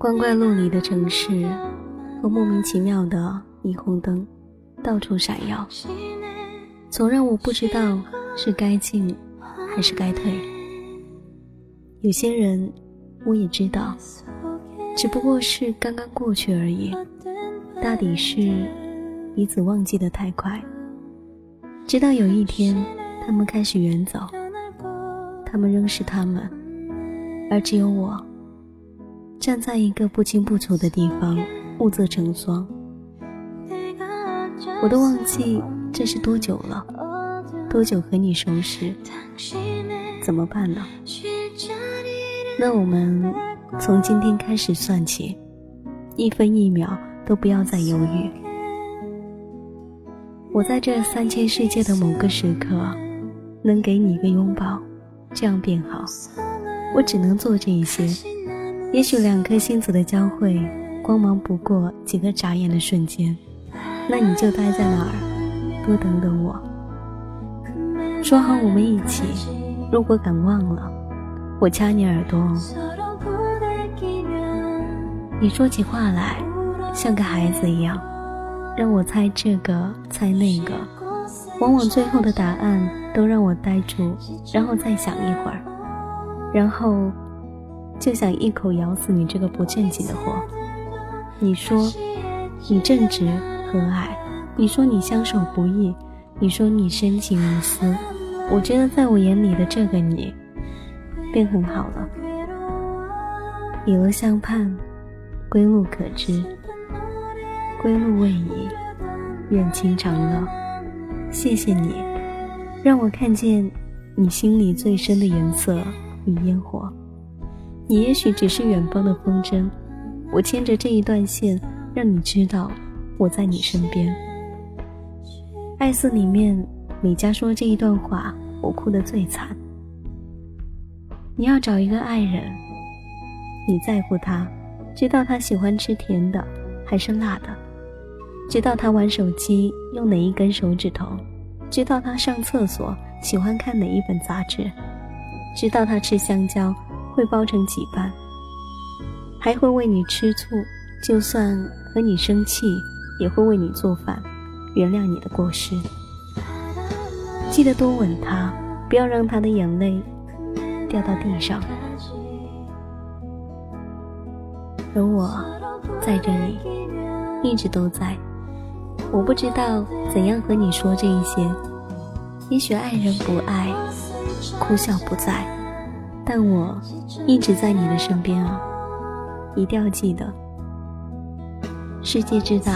光怪陆离的城市和莫名其妙的霓虹灯，到处闪耀，总让我不知道是该进还是该退。有些人，我也知道，只不过是刚刚过去而已。大抵是彼此忘记的太快，直到有一天，他们开始远走。他们仍是他们，而只有我，站在一个不清不楚的地方，目测成双。我都忘记这是多久了，多久和你熟识？怎么办呢？那我们从今天开始算起，一分一秒都不要再犹豫。我在这三千世界的某个时刻，能给你一个拥抱。这样便好，我只能做这一些。也许两颗星子的交汇，光芒不过几个眨眼的瞬间。那你就待在那儿，多等等我。说好我们一起，如果敢忘了，我掐你耳朵。你说起话来，像个孩子一样，让我猜这个猜那个，往往最后的答案。都让我呆住，然后再想一会儿，然后就想一口咬死你这个不正经的货。你说你正直和蔼，你说你相守不易，你说你深情无私。我觉得在我眼里的这个你，便很好了。以乐相盼，归路可知。归路未已，愿情长乐。谢谢你。让我看见你心里最深的颜色与烟火。你也许只是远方的风筝，我牵着这一段线，让你知道我在你身边。爱四里面，美嘉说这一段话，我哭得最惨。你要找一个爱人，你在乎他，知道他喜欢吃甜的还是辣的，知道他玩手机用哪一根手指头。知道他上厕所喜欢看哪一本杂志，知道他吃香蕉会包成几瓣，还会为你吃醋，就算和你生气也会为你做饭，原谅你的过失。记得多吻他，不要让他的眼泪掉到地上。而我在这里，一直都在。我不知道怎样和你说这一些，也许爱人不爱，哭笑不在，但我一直在你的身边啊！一定要记得，世界之大，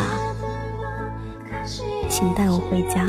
请带我回家。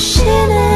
pushing